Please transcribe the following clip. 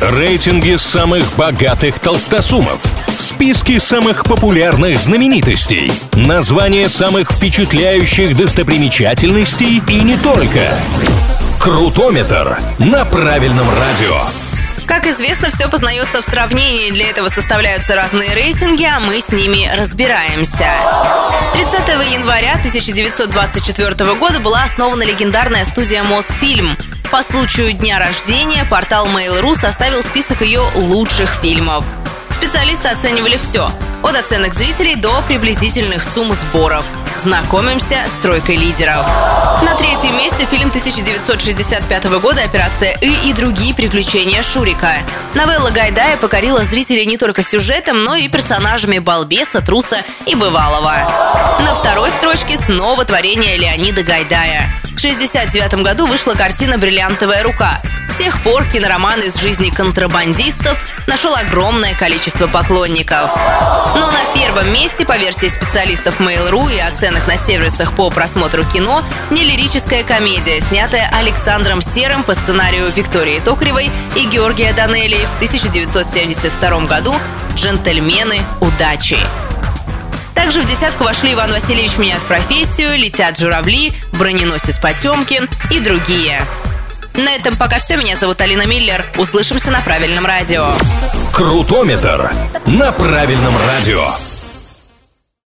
Рейтинги самых богатых толстосумов. Списки самых популярных знаменитостей. Названия самых впечатляющих достопримечательностей и не только. Крутометр на правильном радио. Как известно, все познается в сравнении. Для этого составляются разные рейтинги, а мы с ними разбираемся. 30 января 1924 года была основана легендарная студия Мосфильм. По случаю дня рождения портал Mail.ru составил список ее лучших фильмов. Специалисты оценивали все – от оценок зрителей до приблизительных сумм сборов. Знакомимся с тройкой лидеров. На третьем месте фильм 1965 года «Операция И» и другие приключения Шурика. Новелла Гайдая покорила зрителей не только сюжетом, но и персонажами балбеса, труса и бывалого. На второй строчке снова творение Леонида Гайдая. В 1969 году вышла картина «Бриллиантовая рука». С тех пор кинороман из жизни контрабандистов нашел огромное количество поклонников. Но на первом месте, по версии специалистов Mail.ru и оценок на сервисах по просмотру кино, не лирическая комедия, снятая Александром Серым по сценарию Виктории Токаревой и Георгия Данелли в 1972 году «Джентльмены удачи». Также в десятку вошли Иван Васильевич меняет профессию, летят журавли, броненосец Потемкин и другие. На этом пока все. Меня зовут Алина Миллер. Услышимся на правильном радио. Крутометр на правильном радио.